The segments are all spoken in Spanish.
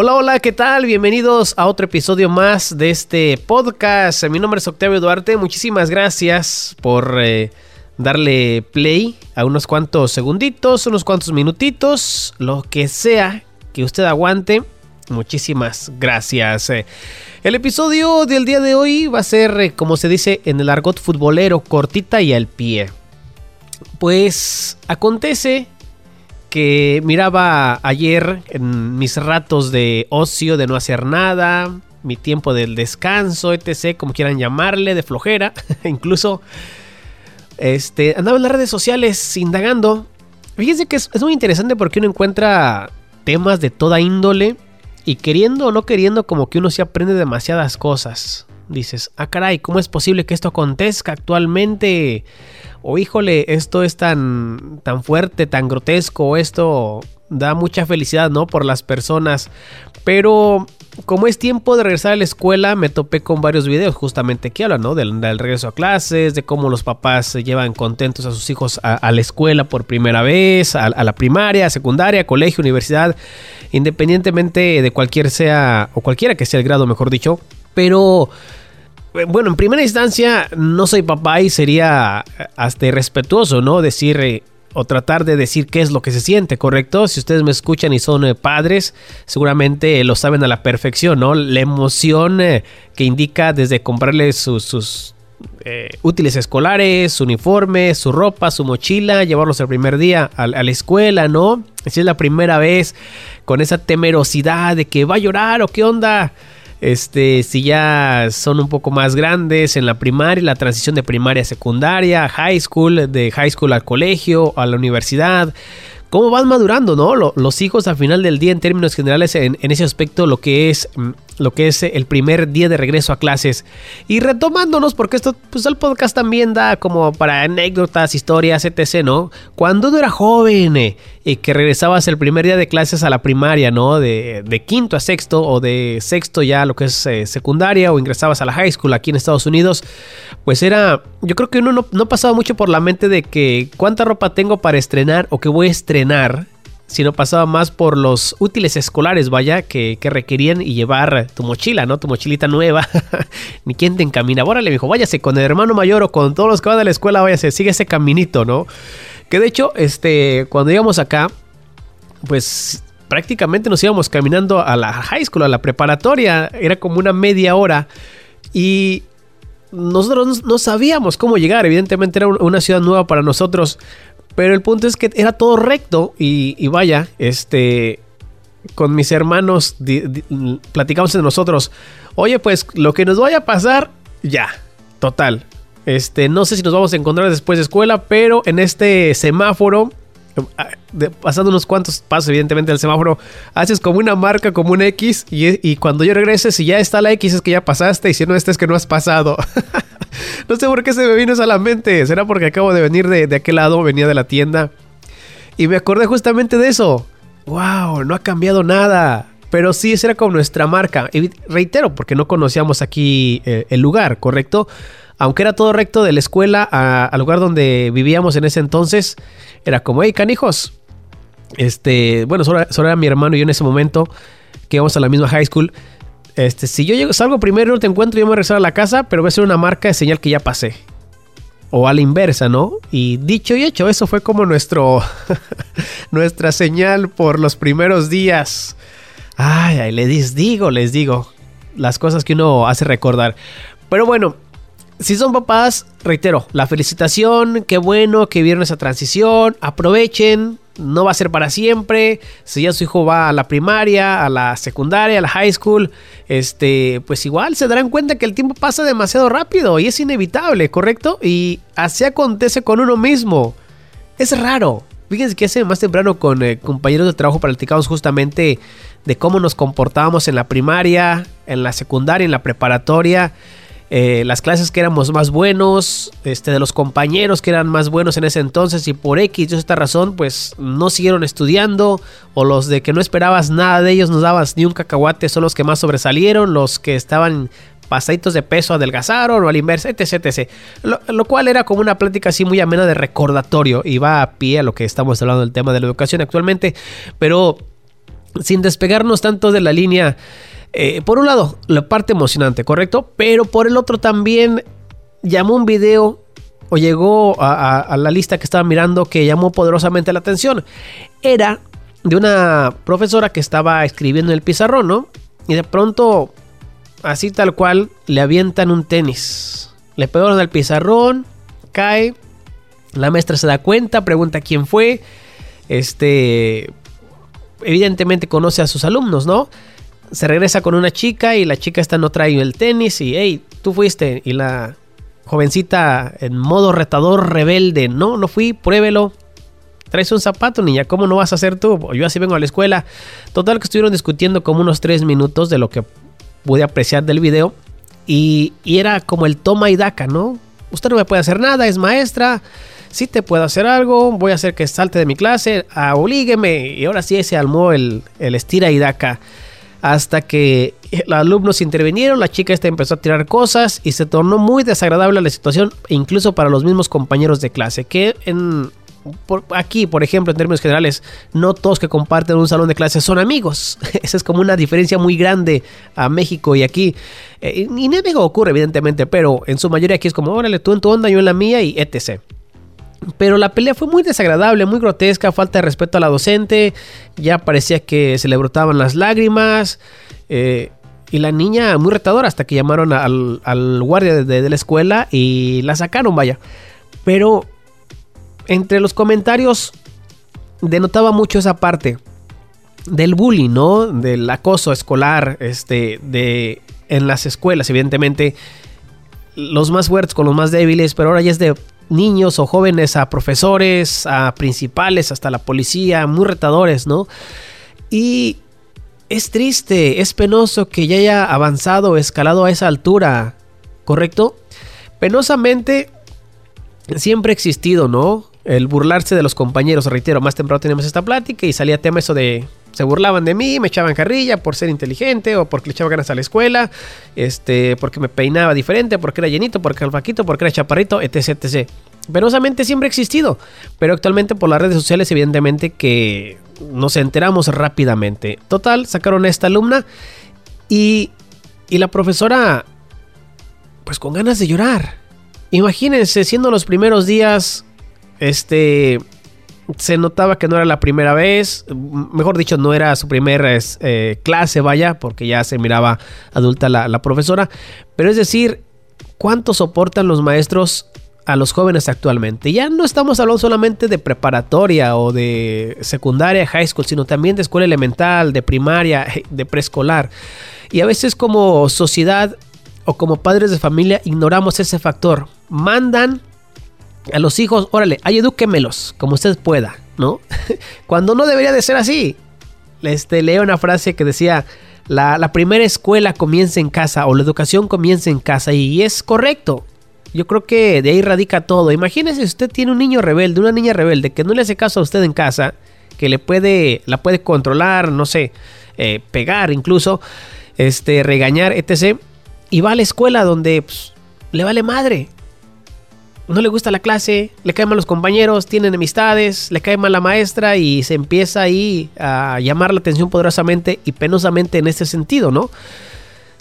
Hola, hola, ¿qué tal? Bienvenidos a otro episodio más de este podcast. Mi nombre es Octavio Duarte. Muchísimas gracias por eh, darle play a unos cuantos segunditos, unos cuantos minutitos, lo que sea que usted aguante. Muchísimas gracias. Eh, el episodio del día de hoy va a ser, eh, como se dice en el argot futbolero, cortita y al pie. Pues acontece que miraba ayer en mis ratos de ocio, de no hacer nada, mi tiempo del descanso, etc., como quieran llamarle, de flojera, incluso este, andaba en las redes sociales indagando. Fíjense que es, es muy interesante porque uno encuentra temas de toda índole y queriendo o no queriendo como que uno se aprende demasiadas cosas. Dices, ah caray, ¿cómo es posible que esto acontezca actualmente? o híjole, esto es tan, tan fuerte, tan grotesco, esto da mucha felicidad, ¿no? Por las personas. Pero como es tiempo de regresar a la escuela, me topé con varios videos justamente que hablan, ¿no? Del, regreso a clases, de cómo los papás se llevan contentos a sus hijos a, la escuela por primera vez, a, a, la primaria, secundaria, colegio, universidad, independientemente de cualquier sea, o cualquiera que sea el grado, mejor dicho. Pero eh, bueno, en primera instancia, no soy papá y sería eh, hasta irrespetuoso, ¿no? Decir eh, o tratar de decir qué es lo que se siente, ¿correcto? Si ustedes me escuchan y son padres, seguramente lo saben a la perfección, ¿no? La emoción que indica desde comprarles sus, útiles escolares, su uniforme, su ropa, su mochila, llevarlos el primer día a, a, la escuela, ¿no? Si es la primera vez con esa temerosidad de que va a llorar o qué onda. Este, si ya son un poco más grandes en la primaria, la transición de primaria a secundaria, high school, de high school al colegio, a la universidad, cómo van madurando, ¿no? Los hijos al final del día en términos generales en, ese aspecto lo que es mm, lo que es el primer día de regreso a clases y retomándonos porque esto pues el podcast también da como para anécdotas, historias, etc, ¿no? Cuando uno era joven eh, y que regresabas el primer día de clases a la primaria, ¿no? De, quinto a sexto o de sexto ya lo que es eh, secundaria o ingresabas a la high school aquí en Estados Unidos, pues era, yo creo que uno no, no pasaba mucho por la mente de que cuánta ropa tengo para estrenar o que voy a estrenar sino pasaba más por los útiles escolares, vaya, que, requerían y llevar tu mochila, ¿no? Tu mochilita nueva. Ni quien te encamina. Órale, le dijo, váyase con el hermano mayor o con todos los que van a la escuela, váyase, sigue ese caminito, ¿no? Que de hecho, este, cuando íbamos acá, pues prácticamente nos íbamos caminando a la high school, a la preparatoria, era como una media hora. Y nosotros no sabíamos cómo llegar, evidentemente era una ciudad nueva para nosotros, pero el punto es que era todo recto y, vaya, este, con mis hermanos platicamos de nosotros, oye, pues lo que nos vaya a pasar, ya, total. Este, no sé si nos vamos a encontrar después de escuela, pero en este semáforo pasando unos cuantos pasos, evidentemente, del semáforo, haces como una marca, como un X, y, cuando yo regrese, si ya está la X, es que ya pasaste, y si no está, es que no has pasado. no sé por qué se me vino eso a la mente. ¿Será porque acabo de venir de, de aquel lado, venía de la tienda? Y me acordé justamente de eso. ¡Wow! No ha cambiado nada. Pero sí, esa era como nuestra marca. Y reitero, porque no conocíamos aquí eh, el lugar, ¿correcto? aunque era todo recto de la escuela al lugar donde vivíamos en ese entonces, era como, hey, canijos. Este, bueno, solo, era mi hermano y yo en ese momento, que íbamos a la misma high school. Este, si yo salgo primero, no te encuentro, yo me voy a regresar a la casa, pero voy a hacer una marca de señal que ya pasé. O a la inversa, ¿no? Y dicho y hecho, eso fue como nuestro nuestra señal por los primeros días. Ay, ay, les digo, les digo. Las cosas que uno hace recordar. Pero bueno, si son papás, reitero, la felicitación, qué bueno que vieron esa transición, aprovechen, no va a ser para siempre. Si ya su hijo va a la primaria, a la secundaria, a la high school, este, pues igual se darán cuenta que el tiempo pasa demasiado rápido y es inevitable, ¿correcto? Y así acontece con uno mismo. Es raro. Fíjense que hace más temprano con eh, compañeros de trabajo platicamos justamente de cómo nos comportábamos en la primaria, en la secundaria, en la preparatoria. Eh, las clases que éramos más buenos, este, de los compañeros que eran más buenos en ese entonces y por X, esta razón, pues no siguieron estudiando o los de que no esperabas nada de ellos, no dabas ni un cacahuate, son los que más sobresalieron, los que estaban pasaditos de peso adelgazaron o al inverso, etc, etc. Lo, lo, cual era como una plática así muy amena de recordatorio y va a pie a lo que estamos hablando del tema de la educación actualmente, pero sin despegarnos tanto de la línea. Eh, por un lado, la parte emocionante, ¿correcto? Pero por el otro también llamó un video o llegó a, a, la lista que estaba mirando que llamó poderosamente la atención. Era de una profesora que estaba escribiendo en el pizarrón, ¿no? Y de pronto, así tal cual, le avientan un tenis. Le pegaron al pizarrón, cae. La maestra se da cuenta, pregunta quién fue. Este, evidentemente conoce a sus alumnos, ¿no? Se regresa con una chica y la chica esta no trae el tenis y, hey, tú fuiste. Y la jovencita en modo retador, rebelde, no, no fui, pruébelo. Traes un zapato, niña, ¿cómo no vas a hacer tú? Yo así vengo a la escuela. Total que estuvieron discutiendo como unos tres minutos de lo que pude apreciar del video. Y, y era como el toma y daca, ¿no? Usted no me puede hacer nada, es maestra si te puedo hacer algo, voy a hacer que salte de mi clase, oblígueme. Y ahora sí se armó el, el estira y daca. Hasta que los alumnos intervinieron, la chica esta empezó a tirar cosas y se tornó muy desagradable la situación, incluso para los mismos compañeros de clase, que en, aquí, por ejemplo, en términos generales, no todos que comparten un salón de clases son amigos. Esa es como una diferencia muy grande a México y aquí. Eh, y México ocurre, evidentemente, pero en su mayoría aquí es como, órale, tú en tu onda, yo en la mía y etc. Pero la pelea fue muy desagradable, muy grotesca, falta de respeto a la docente, ya parecía que se le brotaban las lágrimas. Eh, y la niña muy retadora hasta que llamaron al, guardia de, la escuela y la sacaron, vaya. Pero entre los comentarios denotaba mucho esa parte del bullying, ¿no? Del acoso escolar, este, de en las escuelas, evidentemente los más fuertes con los más débiles, pero ahora ya es de niños o jóvenes a profesores, a principales, hasta la policía, muy retadores, ¿no? Y es triste, es penoso que ya haya avanzado, escalado a esa altura, ¿correcto? Penosamente siempre ha existido, ¿no? El burlarse de los compañeros, reitero, más temprano tenemos esta plática y salía tema eso de se burlaban de mí, me echaban carrilla por ser inteligente o porque le echaba ganas a la escuela, este, porque me peinaba diferente, porque era llenito, porque era vaquito, porque era chaparrito, etc, etc. Siempre ha existido, pero actualmente por las redes sociales evidentemente que nos enteramos rápidamente. Total, sacaron a esta alumna y, y la profesora pues con ganas de llorar. Imagínense, siendo los primeros días, este, se notaba que no era la primera vez, mejor dicho, no era su primera eh, clase, vaya, porque ya se miraba adulta la, profesora. Pero es decir, ¿cuánto soportan los maestros a los jóvenes actualmente? Ya no estamos hablando solamente de preparatoria o de secundaria, high school, sino también de escuela elemental, de primaria, de preescolar. Y a veces como sociedad o como padres de familia ignoramos ese factor. Mandan a los hijos, órale, ay, edúquemelos como usted pueda, ¿no? Cuando no debería de ser así. Este, leo una frase que decía, la, la, primera escuela comienza en casa o la educación comienza en casa y es correcto. Yo creo que de ahí radica todo. Imagínese si usted tiene un niño rebelde, una niña rebelde que no le hace caso a usted en casa, que le puede, la puede controlar, no sé, eh, pegar incluso, este, regañar, etc. Y va a la escuela donde pues, le vale madre no le gusta la clase, le caen mal los compañeros, tiene enemistades, le cae mal la maestra y se empieza ahí a llamar la atención poderosamente y penosamente en este sentido, ¿no?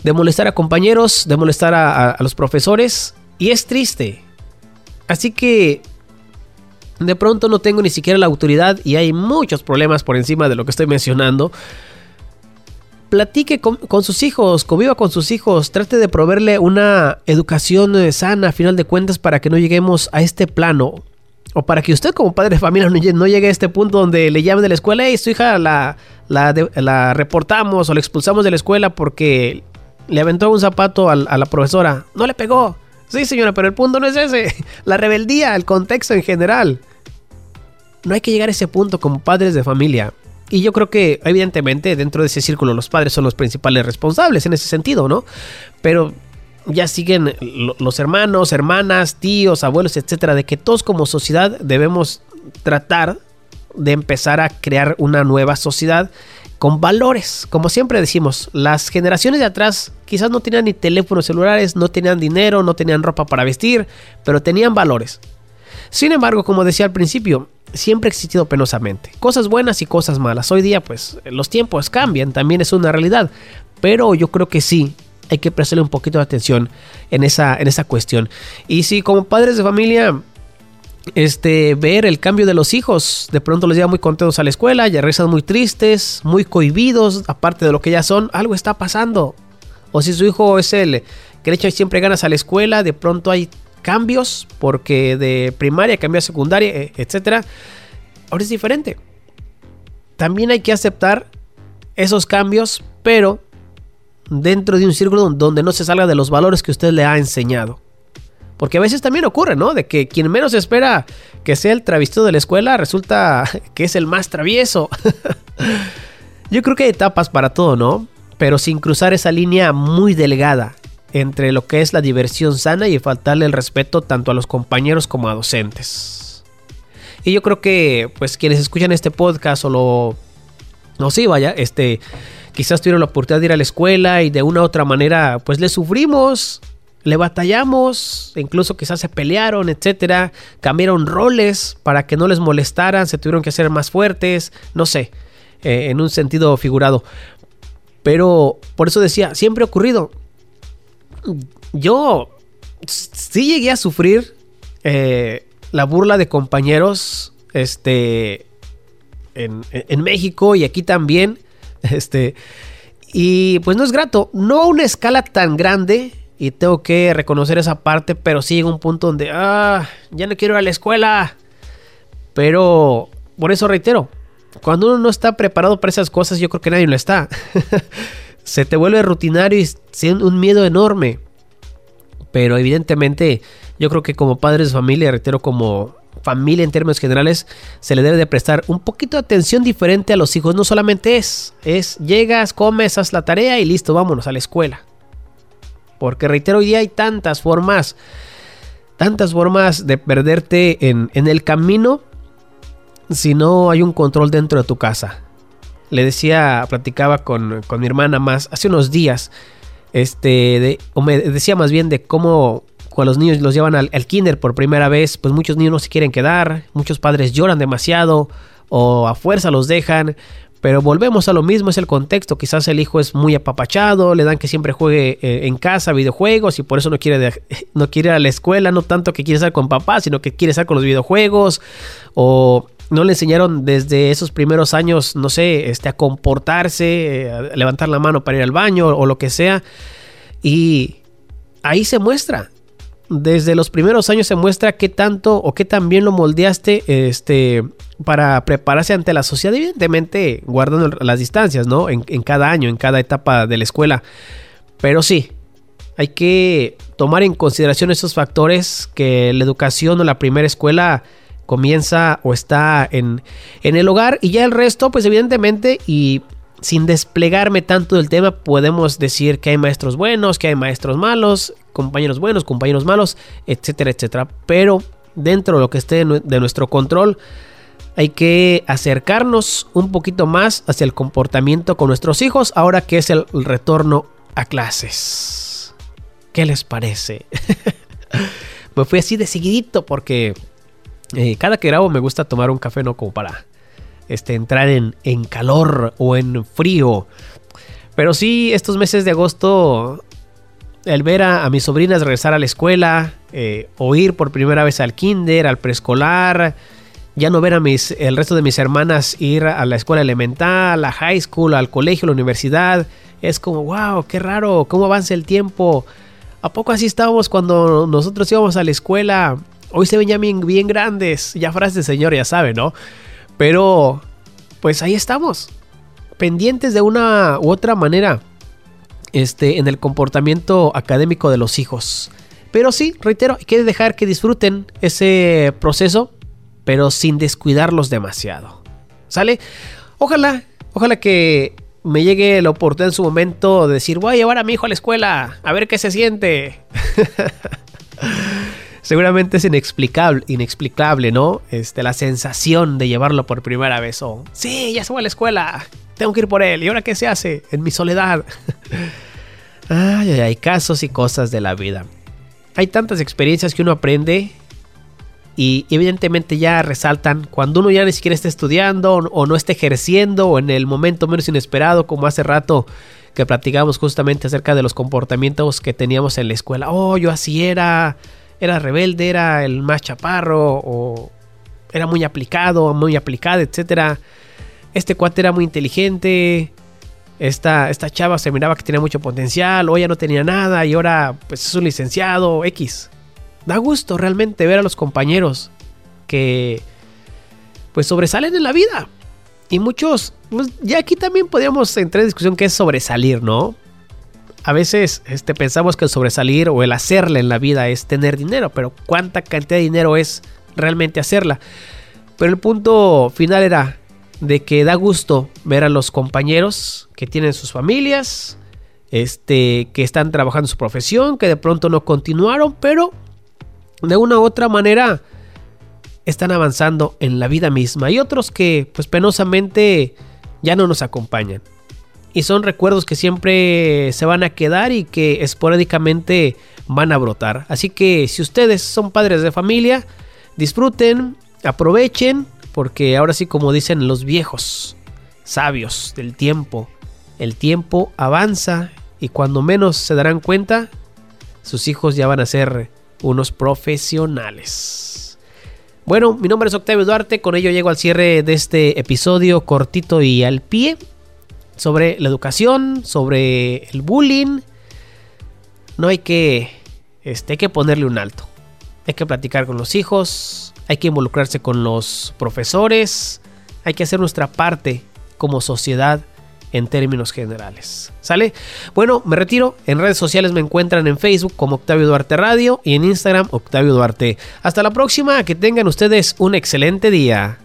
De molestar a compañeros, de molestar a, a los profesores y es triste. Así que de pronto no tengo ni siquiera la autoridad y hay muchos problemas por encima de lo que estoy mencionando platique con, sus hijos, conviva con sus hijos, trate de proveerle una educación eh, sana a final de cuentas para que no lleguemos a este plano. O para que usted como padre de familia no llegue a este punto donde le llamen de la escuela, y su hija la, reportamos o la expulsamos de la escuela porque le aventó un zapato a la profesora. No le pegó. Sí, señora, pero el punto no es ese. La rebeldía, el contexto en general. No hay que llegar a ese punto como padres de familia. Y yo creo que, evidentemente, dentro de ese círculo los padres son los principales responsables en ese sentido, ¿no? Pero ya siguen los hermanos, hermanas, tíos, abuelos, etcétera, de que todos como sociedad debemos tratar de empezar a crear una nueva sociedad con valores. Como siempre decimos, las generaciones de atrás quizás no tenían ni teléfonos celulares, no tenían dinero, no tenían ropa para vestir, pero tenían valores. Sin embargo, como decía al principio, siempre ha existido penosamente. Cosas buenas y cosas malas. Hoy día, pues, los tiempos cambian, también es una realidad. Pero yo creo que sí, hay que prestarle un poquito de atención en esa, en esa cuestión. Y si como padres de familia este, ver el cambio de los hijos. De pronto los llevan muy contentos a la escuela, ya regresan muy tristes, muy cohibidos, aparte de lo que ya son, algo está pasando. O si su hijo es el que le echa siempre ganas a la escuela, de pronto hay cambios porque de primaria cambió a secundaria, e, etc. Ahora es diferente. También hay que aceptar esos cambios, pero dentro de un círculo donde no se salga de los valores que usted le ha enseñado. Porque a veces también ocurre, ¿no? De que quien menos espera que sea el travestido de la escuela resulta que es el más travieso. Yo creo que hay etapas para todo, ¿no? Pero sin cruzar esa línea muy delgada entre lo que es la diversión sana y faltarle el respeto tanto a los compañeros como a docentes. Y yo creo que, pues, quienes escuchan este podcast o lo. No sé, vaya, este. Quizás tuvieron la oportunidad de ir a la escuela y de una u otra manera, pues le sufrimos le batallamos, incluso quizás se pelearon, etcétera, cambiaron roles para que no les molestaran, se tuvieron que hacer más fuertes, no sé, eh, en un sentido figurado. Pero por eso decía, siempre ha ocurrido. Yo sí llegué a sufrir eh, la burla de compañeros este, en, en México y aquí también. Este, y pues no es grato, no a una escala tan grande y tengo que reconocer esa parte, pero sí llega un punto donde, ah, ya no quiero ir a la escuela. Pero, por eso reitero, cuando uno no está preparado para esas cosas, yo creo que nadie lo está. Se te vuelve rutinario y siendo un miedo enorme. Pero evidentemente, yo creo que como padres de familia, reitero, como familia en términos generales, se le debe de prestar un poquito de atención diferente a los hijos. No solamente es, es llegas, comes, haz la tarea y listo, vámonos a la escuela. Porque reitero, hoy día hay tantas formas, tantas formas de perderte en, el camino si no hay un control dentro de tu casa. Le decía, platicaba con, mi hermana más hace unos días, este, o me decía más bien de cómo cuando los niños los llevan al, al, kinder por primera vez, pues muchos niños no se quieren quedar, muchos padres lloran demasiado o a fuerza los dejan, pero volvemos a lo mismo, es el contexto. Quizás el hijo es muy apapachado, le dan que siempre juegue eh, en casa videojuegos y por eso no quiere, no quiere ir a la escuela, no tanto que quiere estar con papá, sino que quiere estar con los videojuegos. O no le enseñaron desde esos primeros años, no sé, este, a comportarse, eh, a levantar la mano para ir al baño o lo que sea. Y ahí se muestra desde los primeros años se muestra qué tanto o qué tan bien lo moldeaste este, para prepararse ante la sociedad, evidentemente guardando las distancias, ¿no? En, cada año, en cada etapa de la escuela. Pero sí, hay que tomar en consideración esos factores que la educación o la primera escuela comienza o está en, en el hogar y ya el resto, pues evidentemente, y sin desplegarme tanto del tema, podemos decir que hay maestros buenos, que hay maestros malos, compañeros buenos, compañeros malos, etcétera, etcétera. Pero dentro de lo que esté de nuestro control, hay que acercarnos un poquito más hacia el comportamiento con nuestros hijos ahora que es el retorno a clases. ¿Qué les parece? me fui así de seguidito porque eh, cada que grabo me gusta tomar un café, no como para este, entrar en, en calor o en frío. Pero sí, estos meses de agosto, el ver a, mis sobrinas regresar a la escuela, eh, o ir por primera vez al kinder, al preescolar, ya no ver a mis, el resto de mis hermanas ir a la escuela elemental, a high school, al colegio, a la universidad, es como, wow, qué raro, cómo avanza el tiempo. ¿A poco así estábamos cuando nosotros íbamos a la escuela? Hoy se ven ya bien, grandes, ya frases de señor, ya sabe, ¿no? Pero, pues ahí estamos, pendientes de una u otra manera este, en el comportamiento académico de los hijos. Pero sí, reitero, hay que dejar que disfruten ese proceso, pero sin descuidarlos demasiado. ¿Sale? Ojalá, ojalá que me llegue la oportunidad en su momento de decir, voy a llevar a mi hijo a la escuela, a ver qué se siente. seguramente es inexplicable, inexplicable, ¿no? Este, la sensación de llevarlo por primera vez. O, sí, ya se va a la escuela, tengo que ir por él. ¿Y ahora qué se hace? En mi soledad. ay, hay casos y cosas de la vida. Hay tantas experiencias que uno aprende y evidentemente ya resaltan cuando uno ya ni siquiera está estudiando o no está ejerciendo o en el momento menos inesperado como hace rato que platicamos justamente acerca de los comportamientos que teníamos en la escuela. Oh, yo así era, era rebelde, era el más chaparro o era muy aplicado, muy aplicada, etcétera. Este cuate era muy inteligente. Esta, esta chava se miraba que tenía mucho potencial, o ya no tenía nada y ahora pues es un licenciado X da gusto realmente ver a los compañeros que pues sobresalen en la vida. Y muchos, pues, ya aquí también podríamos entrar en discusión qué es sobresalir, ¿no? A veces este, pensamos que el sobresalir o el hacerle en la vida es tener dinero, pero ¿cuánta cantidad de dinero es realmente hacerla? Pero el punto final era de que da gusto ver a los compañeros que tienen sus familias, este, que están trabajando su profesión, que de pronto no continuaron, pero de una u otra manera están avanzando en la vida misma. Y otros que pues penosamente ya no nos acompañan. Y son recuerdos que siempre se van a quedar y que esporádicamente van a brotar. Así que si ustedes son padres de familia, disfruten, aprovechen, porque ahora sí como dicen los viejos, sabios del tiempo, el tiempo avanza y cuando menos se darán cuenta, sus hijos ya van a ser unos profesionales. Bueno, mi nombre es Octavio Duarte, con ello llego al cierre de este episodio cortito y al pie sobre la educación, sobre el bullying. No hay que, este, que ponerle un alto. Hay que platicar con los hijos, hay que involucrarse con los profesores, hay que hacer nuestra parte como sociedad en términos generales. ¿Sale? Bueno, me retiro. En redes sociales me encuentran en Facebook como Octavio Duarte Radio y en Instagram Octavio Duarte. Hasta la próxima, que tengan ustedes un excelente día.